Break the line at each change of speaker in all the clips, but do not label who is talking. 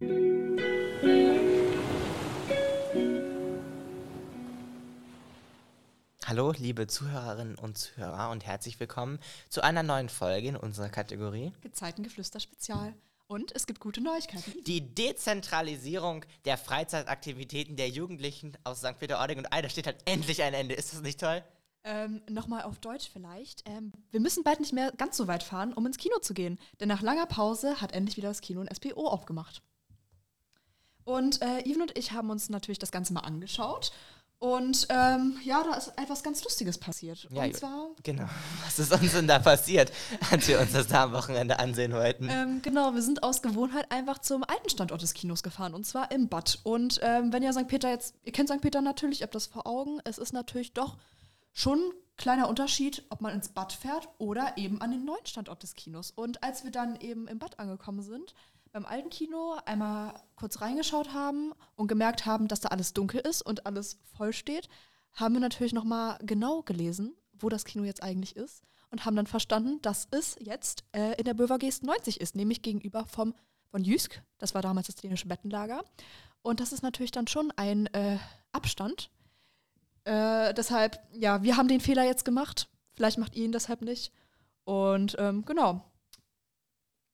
Hallo, liebe Zuhörerinnen und Zuhörer und herzlich willkommen zu einer neuen Folge in unserer Kategorie
Gezeitengeflüster Spezial. Und es gibt gute Neuigkeiten.
Die Dezentralisierung der Freizeitaktivitäten der Jugendlichen aus St. Peter-Ording und Eider steht halt endlich ein Ende. Ist das nicht toll?
Ähm, Nochmal auf Deutsch vielleicht. Ähm, wir müssen bald nicht mehr ganz so weit fahren, um ins Kino zu gehen. Denn nach langer Pause hat endlich wieder das Kino in SPO aufgemacht. Und äh, Even und ich haben uns natürlich das Ganze mal angeschaut und ähm, ja, da ist etwas ganz Lustiges passiert.
Ja,
und zwar.
Genau. Was ist uns denn da passiert, als wir uns das da am Wochenende ansehen wollten?
Ähm, genau, wir sind aus Gewohnheit einfach zum alten Standort des Kinos gefahren und zwar im Bad. Und ähm, wenn ihr St. Peter jetzt, ihr kennt St. Peter natürlich, ihr habt das vor Augen, es ist natürlich doch schon ein kleiner Unterschied, ob man ins Bad fährt oder eben an den neuen Standort des Kinos. Und als wir dann eben im Bad angekommen sind, beim alten Kino einmal kurz reingeschaut haben und gemerkt haben, dass da alles dunkel ist und alles voll steht, haben wir natürlich nochmal genau gelesen, wo das Kino jetzt eigentlich ist und haben dann verstanden, dass es jetzt äh, in der Bövergeest 90 ist, nämlich gegenüber vom von Jysk, das war damals das dänische Bettenlager. Und das ist natürlich dann schon ein äh, Abstand. Äh, deshalb, ja, wir haben den Fehler jetzt gemacht. Vielleicht macht ihr ihn deshalb nicht. Und ähm, genau,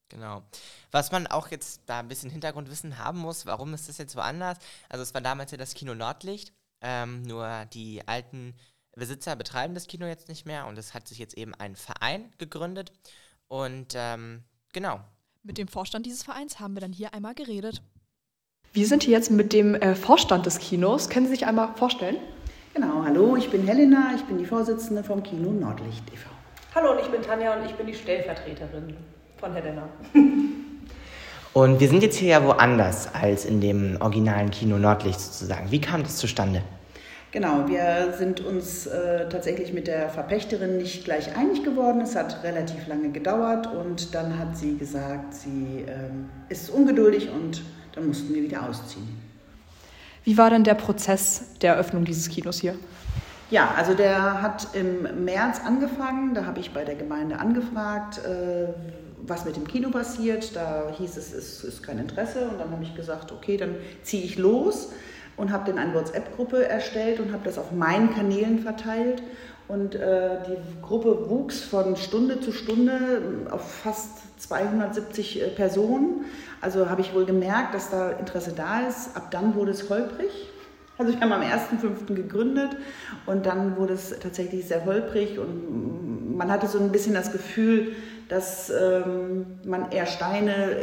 Genau. Was man auch jetzt da ein bisschen Hintergrundwissen haben muss, warum ist das jetzt woanders? Also es war damals ja das Kino Nordlicht, ähm, nur die alten Besitzer betreiben das Kino jetzt nicht mehr und es hat sich jetzt eben ein Verein gegründet und ähm, genau.
Mit dem Vorstand dieses Vereins haben wir dann hier einmal geredet. Wir sind hier jetzt mit dem äh, Vorstand des Kinos. Können Sie sich einmal vorstellen?
Genau, hallo, ich bin Helena, ich bin die Vorsitzende vom Kino Nordlicht e.V.
Hallo, und ich bin Tanja und ich bin die Stellvertreterin von Helena.
Und wir sind jetzt hier ja woanders als in dem originalen Kino Nordlicht sozusagen. Wie kam das zustande?
Genau, wir sind uns äh, tatsächlich mit der Verpächterin nicht gleich einig geworden. Es hat relativ lange gedauert und dann hat sie gesagt, sie ähm, ist ungeduldig und dann mussten wir wieder ausziehen.
Wie war denn der Prozess der Eröffnung dieses Kinos hier?
Ja, also der hat im März angefangen. Da habe ich bei der Gemeinde angefragt, äh, was mit dem Kino passiert. Da hieß es, es ist kein Interesse. Und dann habe ich gesagt, okay, dann ziehe ich los und habe dann eine WhatsApp-Gruppe erstellt und habe das auf meinen Kanälen verteilt. Und äh, die Gruppe wuchs von Stunde zu Stunde auf fast 270 äh, Personen. Also habe ich wohl gemerkt, dass da Interesse da ist. Ab dann wurde es holprig. Also wir haben am 1.5. gegründet und dann wurde es tatsächlich sehr holprig und man hatte so ein bisschen das Gefühl, dass ähm, man eher Steine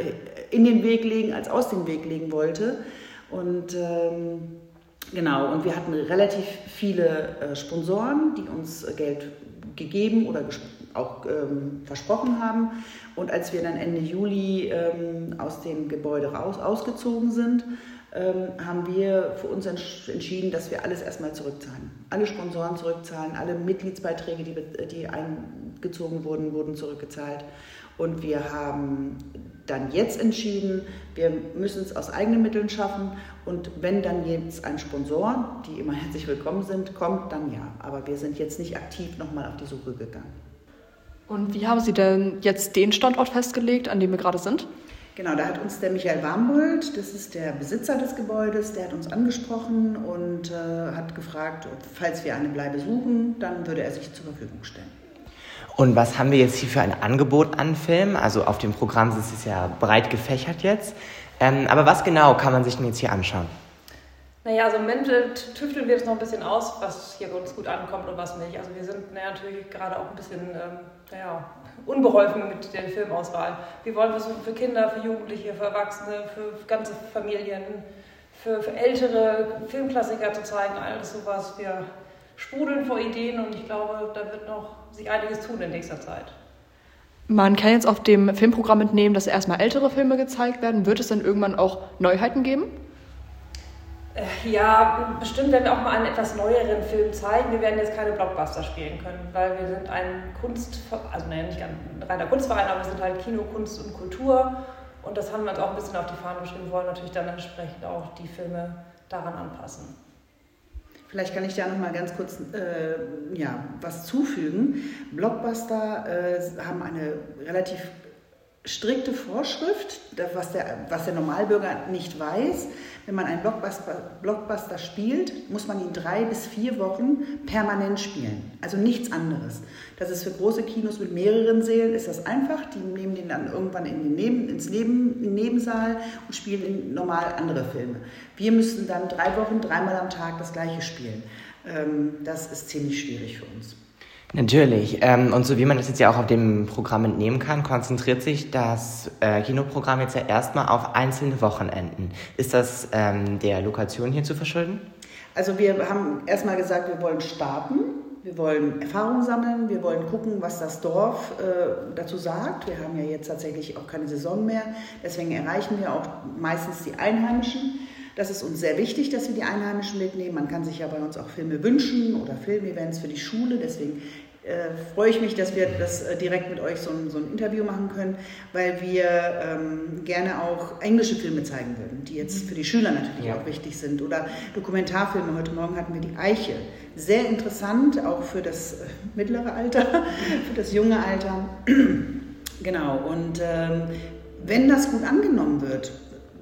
in den Weg legen als aus dem Weg legen wollte. Und ähm, genau, und wir hatten relativ viele äh, Sponsoren, die uns Geld gegeben oder auch ähm, versprochen haben. Und als wir dann Ende Juli ähm, aus dem Gebäude raus ausgezogen sind, ähm, haben wir für uns entschieden, dass wir alles erstmal zurückzahlen. Alle Sponsoren zurückzahlen, alle Mitgliedsbeiträge, die, die eingezogen wurden, wurden zurückgezahlt. Und wir haben dann jetzt entschieden, wir müssen es aus eigenen Mitteln schaffen. Und wenn dann jetzt ein Sponsor, die immer herzlich willkommen sind, kommt, dann ja. Aber wir sind jetzt nicht aktiv nochmal auf die Suche gegangen.
Und wie haben Sie denn jetzt den Standort festgelegt, an dem wir gerade sind?
Genau, da hat uns der Michael Warmbold, das ist der Besitzer des Gebäudes, der hat uns angesprochen und äh, hat gefragt, falls wir eine Bleibe suchen, dann würde er sich zur Verfügung stellen.
Und was haben wir jetzt hier für ein Angebot an Filmen? Also auf dem Programm ist es ja breit gefächert jetzt. Ähm, aber was genau kann man sich denn jetzt hier anschauen?
Naja, also im Moment tüfteln wir jetzt noch ein bisschen aus, was hier uns gut ankommt und was nicht. Also wir sind naja, natürlich gerade auch ein bisschen ähm, naja, unbeholfen mit der Filmauswahl. Wir wollen versuchen für Kinder, für Jugendliche, für Erwachsene, für ganze Familien, für, für ältere Filmklassiker zu zeigen, alles sowas. Wir sprudeln vor Ideen und ich glaube, da wird noch sich einiges tun in nächster Zeit.
Man kann jetzt auf dem Filmprogramm entnehmen, dass erstmal ältere Filme gezeigt werden. Wird es dann irgendwann auch Neuheiten geben?
Äh, ja, bestimmt werden wir auch mal einen etwas neueren Film zeigen. Wir werden jetzt keine Blockbuster spielen können, weil wir sind ein Kunst, also naja, nicht ein reiner Kunstverein, aber wir sind halt Kino, Kunst und Kultur. Und das haben wir uns auch ein bisschen auf die Fahne geschrieben, wollen natürlich dann entsprechend auch die Filme daran anpassen.
Vielleicht kann ich da noch mal ganz kurz äh, ja, was zufügen. Blockbuster äh, haben eine relativ strikte Vorschrift, was der, was der Normalbürger nicht weiß. Wenn man einen Blockbuster, Blockbuster spielt, muss man ihn drei bis vier Wochen permanent spielen. Also nichts anderes. Das ist für große Kinos mit mehreren Sälen ist das einfach. Die nehmen den dann irgendwann in den Neben, ins Neben, in den Nebensaal und spielen normal andere Filme. Wir müssen dann drei Wochen, dreimal am Tag das gleiche spielen. Ähm, das ist ziemlich schwierig für uns.
Natürlich. Ähm, und so wie man das jetzt ja auch auf dem Programm entnehmen kann, konzentriert sich das äh, Kinoprogramm jetzt ja erstmal auf einzelne Wochenenden. Ist das ähm, der Lokation hier zu verschulden?
Also wir haben erstmal gesagt, wir wollen starten. Wir wollen Erfahrung sammeln, wir wollen gucken, was das Dorf äh, dazu sagt. Wir haben ja jetzt tatsächlich auch keine Saison mehr, deswegen erreichen wir auch meistens die Einheimischen. Das ist uns sehr wichtig, dass wir die Einheimischen mitnehmen. Man kann sich ja bei uns auch Filme wünschen oder Filmevents für die Schule. Deswegen äh, freue ich mich, dass wir das äh, direkt mit euch so ein, so ein Interview machen können, weil wir ähm, gerne auch englische Filme zeigen würden, die jetzt für die Schüler natürlich ja. auch wichtig sind. Oder Dokumentarfilme. Heute Morgen hatten wir die Eiche. Sehr interessant, auch für das äh, mittlere Alter, für das junge Alter. genau. Und ähm, wenn das gut angenommen wird,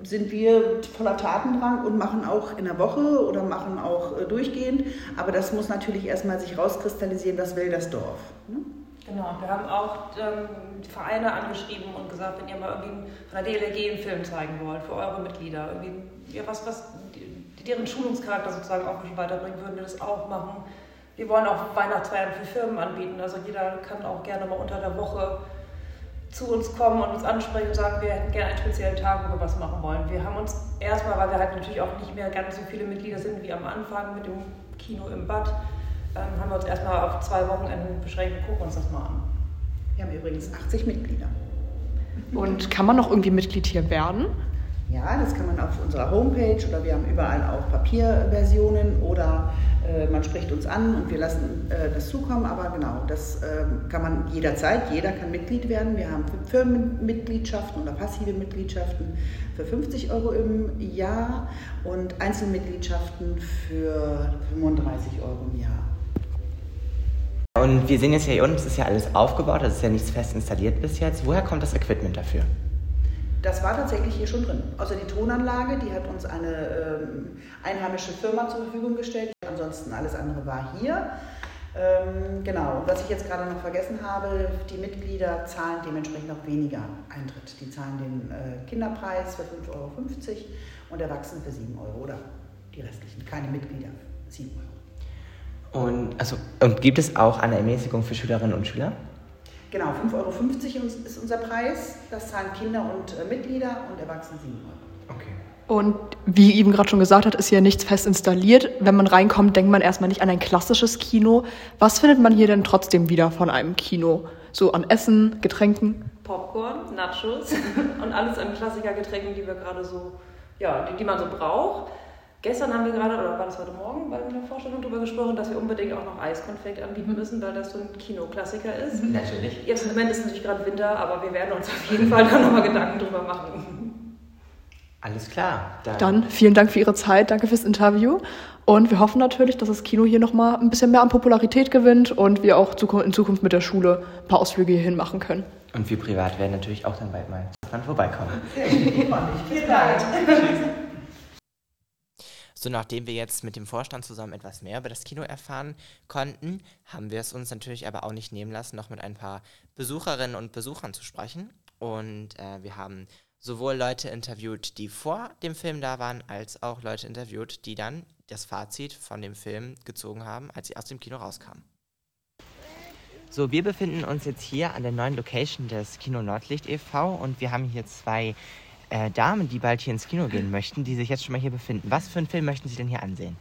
sind wir voller Tatendrang und machen auch in der Woche oder machen auch äh, durchgehend. Aber das muss natürlich erstmal sich rauskristallisieren, was will das Dorf. Ne?
Genau, wir haben auch ähm, Vereine angeschrieben und gesagt, wenn ihr mal irgendwie von der DLRG einen Film zeigen wollt für eure Mitglieder, irgendwie ja, was, was die, deren Schulungscharakter sozusagen auch nicht weiterbringen, würden wir das auch machen. Wir wollen auch Weihnachtsfeiern für Firmen anbieten, also jeder kann auch gerne mal unter der Woche zu uns kommen und uns ansprechen und sagen, wir hätten gerne einen speziellen Tag, wo wir was machen wollen. Wir haben uns erstmal, weil wir halt natürlich auch nicht mehr ganz so viele Mitglieder sind wie am Anfang mit dem Kino im Bad, ähm, haben wir uns erstmal auf zwei Wochenenden beschränkt und gucken uns das mal an.
Wir haben übrigens 80 Mitglieder.
Und kann man noch irgendwie Mitglied hier werden?
Ja, das kann man auf unserer Homepage oder wir haben überall auch Papierversionen oder äh, man spricht uns an und wir lassen äh, das zukommen. Aber genau, das äh, kann man jederzeit, jeder kann Mitglied werden. Wir haben Firmenmitgliedschaften oder passive Mitgliedschaften für 50 Euro im Jahr und Einzelmitgliedschaften für 35 Euro im Jahr.
Und wir sehen jetzt hier unten, es ist ja alles aufgebaut, das ist ja nichts fest installiert bis jetzt. Woher kommt das Equipment dafür?
Das war tatsächlich hier schon drin. Also die Tonanlage, die hat uns eine ähm, einheimische Firma zur Verfügung gestellt. Ansonsten alles andere war hier. Ähm, genau, und was ich jetzt gerade noch vergessen habe, die Mitglieder zahlen dementsprechend auch weniger Eintritt. Die zahlen den äh, Kinderpreis für 5,50 Euro und Erwachsene für 7 Euro oder die restlichen, keine Mitglieder, 7
Euro. Und, also, und gibt es auch eine Ermäßigung für Schülerinnen und Schüler?
Genau, 5,50 Euro ist unser Preis. Das zahlen Kinder und äh, Mitglieder und Erwachsene 7 Euro.
Okay. Und wie eben gerade schon gesagt hat, ist hier nichts fest installiert. Wenn man reinkommt, denkt man erstmal nicht an ein klassisches Kino. Was findet man hier denn trotzdem wieder von einem Kino? So an Essen, Getränken?
Popcorn, Nachos und alles an Klassikergetränken, die wir gerade so, ja, die, die man so braucht. Gestern haben wir gerade, oder war das heute Morgen bei der Vorstellung darüber gesprochen, dass wir unbedingt auch noch Eiskonfekt anbieten müssen, weil das so ein Kinoklassiker ist.
Natürlich.
Jetzt im Moment ist es natürlich gerade Winter, aber wir werden uns auf jeden Fall da nochmal Gedanken drüber machen.
Alles klar.
Dann. Dann. vielen Dank für Ihre Zeit, danke fürs Interview. Und wir hoffen natürlich, dass das Kino hier nochmal ein bisschen mehr an Popularität gewinnt und wir auch in Zukunft mit der Schule ein paar Ausflüge hierhin machen können.
Und wir privat werden natürlich auch dann bald mal dran vorbeikommen.
Sehr gut, Vielen Dank. Tschüss.
So, nachdem wir jetzt mit dem Vorstand zusammen etwas mehr über das Kino erfahren konnten, haben wir es uns natürlich aber auch nicht nehmen lassen, noch mit ein paar Besucherinnen und Besuchern zu sprechen. Und äh, wir haben sowohl Leute interviewt, die vor dem Film da waren, als auch Leute interviewt, die dann das Fazit von dem Film gezogen haben, als sie aus dem Kino rauskamen. So, wir befinden uns jetzt hier an der neuen Location des Kino Nordlicht e.V. und wir haben hier zwei äh, Damen, die bald hier ins Kino gehen möchten, die sich jetzt schon mal hier befinden. Was für einen Film möchten Sie denn hier ansehen?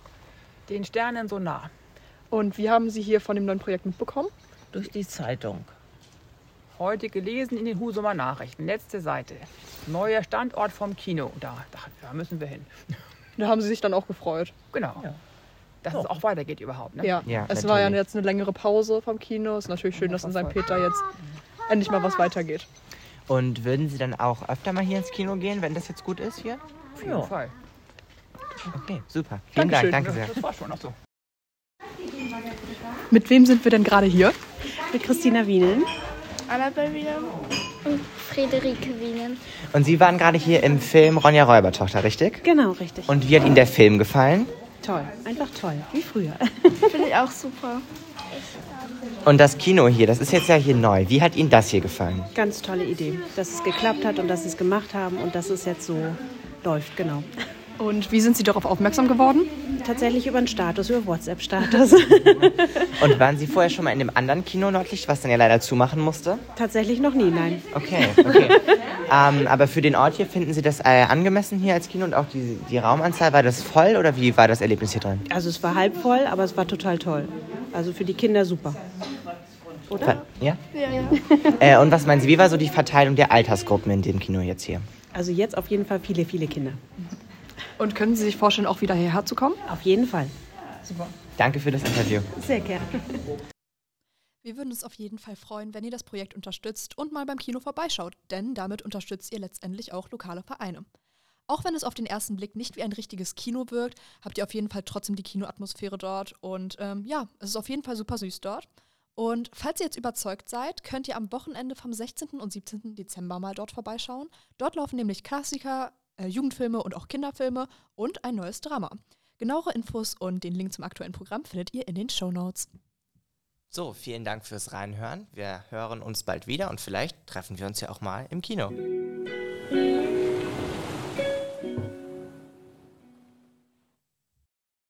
Den Sternen so nah.
Und wie haben Sie hier von dem neuen Projekt mitbekommen?
Durch die Zeitung. Heute gelesen in den Husumer Nachrichten, letzte Seite. Neuer Standort vom Kino. Da, da, da müssen wir hin.
Da haben Sie sich dann auch gefreut.
Genau. Ja. Dass oh. es auch weitergeht überhaupt. Ne?
Ja, ja es natürlich. war ja jetzt eine längere Pause vom Kino. Es ist natürlich schön, dass in St. Peter jetzt endlich mal was weitergeht.
Und würden Sie dann auch öfter mal hier ins Kino gehen, wenn das jetzt gut ist hier?
Auf jeden ja. Fall.
Okay, super. Vielen Dankeschön. Dank, danke sehr.
Das war schon noch so.
Mit wem sind wir denn gerade hier?
Mit Christina Wienen. Annabelle wieder. Und Friederike Wienen.
Und Sie waren gerade hier im Film Ronja Räubertochter, richtig?
Genau, richtig.
Und wie hat Ihnen der Film gefallen?
Toll, einfach toll, wie früher.
Finde ich auch super.
Und das Kino hier, das ist jetzt ja hier neu. Wie hat Ihnen das hier gefallen?
Ganz tolle Idee, dass es geklappt hat und dass sie es gemacht haben und dass es jetzt so läuft, genau.
Und wie sind Sie darauf aufmerksam geworden?
Tatsächlich über einen Status, über WhatsApp-Status.
Und waren Sie vorher schon mal in dem anderen Kino Nordlicht, was dann ja leider zumachen musste?
Tatsächlich noch nie, nein.
Okay, okay. ähm, aber für den Ort hier finden Sie das äh, angemessen hier als Kino und auch die, die Raumanzahl, war das voll oder wie war das Erlebnis hier drin?
Also es war halb voll, aber es war total toll. Also für die Kinder super.
Ver ja? Äh, und was meinen Sie, wie war so die Verteilung der Altersgruppen in dem Kino jetzt hier?
Also jetzt auf jeden Fall viele, viele Kinder.
Und können Sie sich vorstellen, auch wieder hierher zu kommen?
Auf jeden Fall.
Danke für das Interview.
Sehr gerne.
Wir würden uns auf jeden Fall freuen, wenn ihr das Projekt unterstützt und mal beim Kino vorbeischaut, denn damit unterstützt ihr letztendlich auch lokale Vereine. Auch wenn es auf den ersten Blick nicht wie ein richtiges Kino wirkt, habt ihr auf jeden Fall trotzdem die Kinoatmosphäre dort und ähm, ja, es ist auf jeden Fall super süß dort. Und falls ihr jetzt überzeugt seid, könnt ihr am Wochenende vom 16. und 17. Dezember mal dort vorbeischauen. Dort laufen nämlich Klassiker, äh, Jugendfilme und auch Kinderfilme und ein neues Drama. Genauere Infos und den Link zum aktuellen Programm findet ihr in den Show Notes.
So, vielen Dank fürs Reinhören. Wir hören uns bald wieder und vielleicht treffen wir uns ja auch mal im Kino.